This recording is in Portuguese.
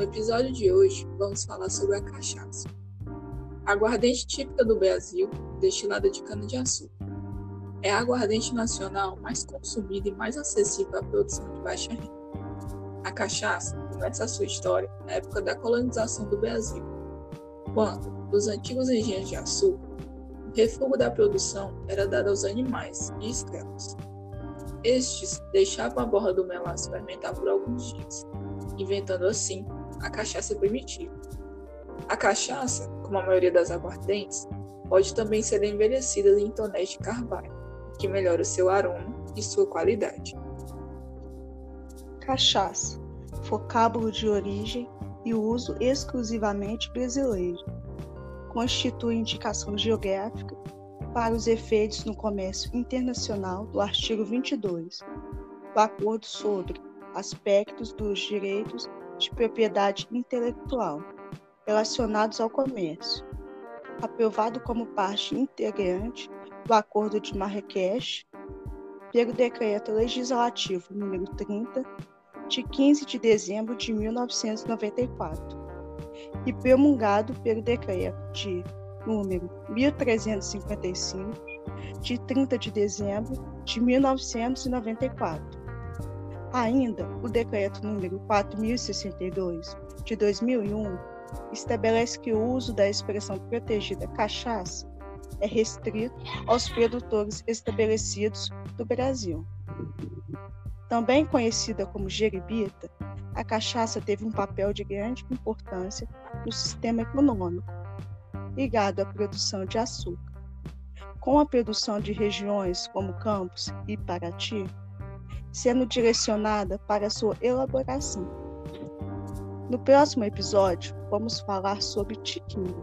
episódio de hoje, vamos falar sobre a cachaça. Aguardente típica do Brasil, destilada de cana-de-açúcar. É a aguardente nacional mais consumida e mais acessível à produção de baixa renda. A cachaça começa a sua história na época da colonização do Brasil, quando, nos antigos engenhos de açúcar, o refúgio da produção era dado aos animais e escravos. Estes deixavam a borra do melaço fermentar por alguns dias, inventando assim a cachaça primitiva. A cachaça, como a maioria das aguardentes, pode também ser envelhecida em tonéis de carvalho, o que melhora seu aroma e sua qualidade. Cachaça, vocábulo de origem e uso exclusivamente brasileiro. Constitui indicação geográfica para os efeitos no comércio internacional do artigo 22 do Acordo sobre aspectos dos direitos de propriedade intelectual relacionados ao comércio, aprovado como parte integrante do Acordo de Marrakech pelo Decreto Legislativo número 30 de 15 de dezembro de 1994 e promulgado pelo Decreto de número 1355 de 30 de dezembro de 1994 Ainda, o decreto número 4062 de 2001 estabelece que o uso da expressão protegida cachaça é restrito aos produtores estabelecidos do Brasil. Também conhecida como jeribita, a cachaça teve um papel de grande importância no sistema econômico, ligado à produção de açúcar. Com a produção de regiões como Campos e Paraty, sendo direcionada para sua elaboração. No próximo episódio, vamos falar sobre tiquinho.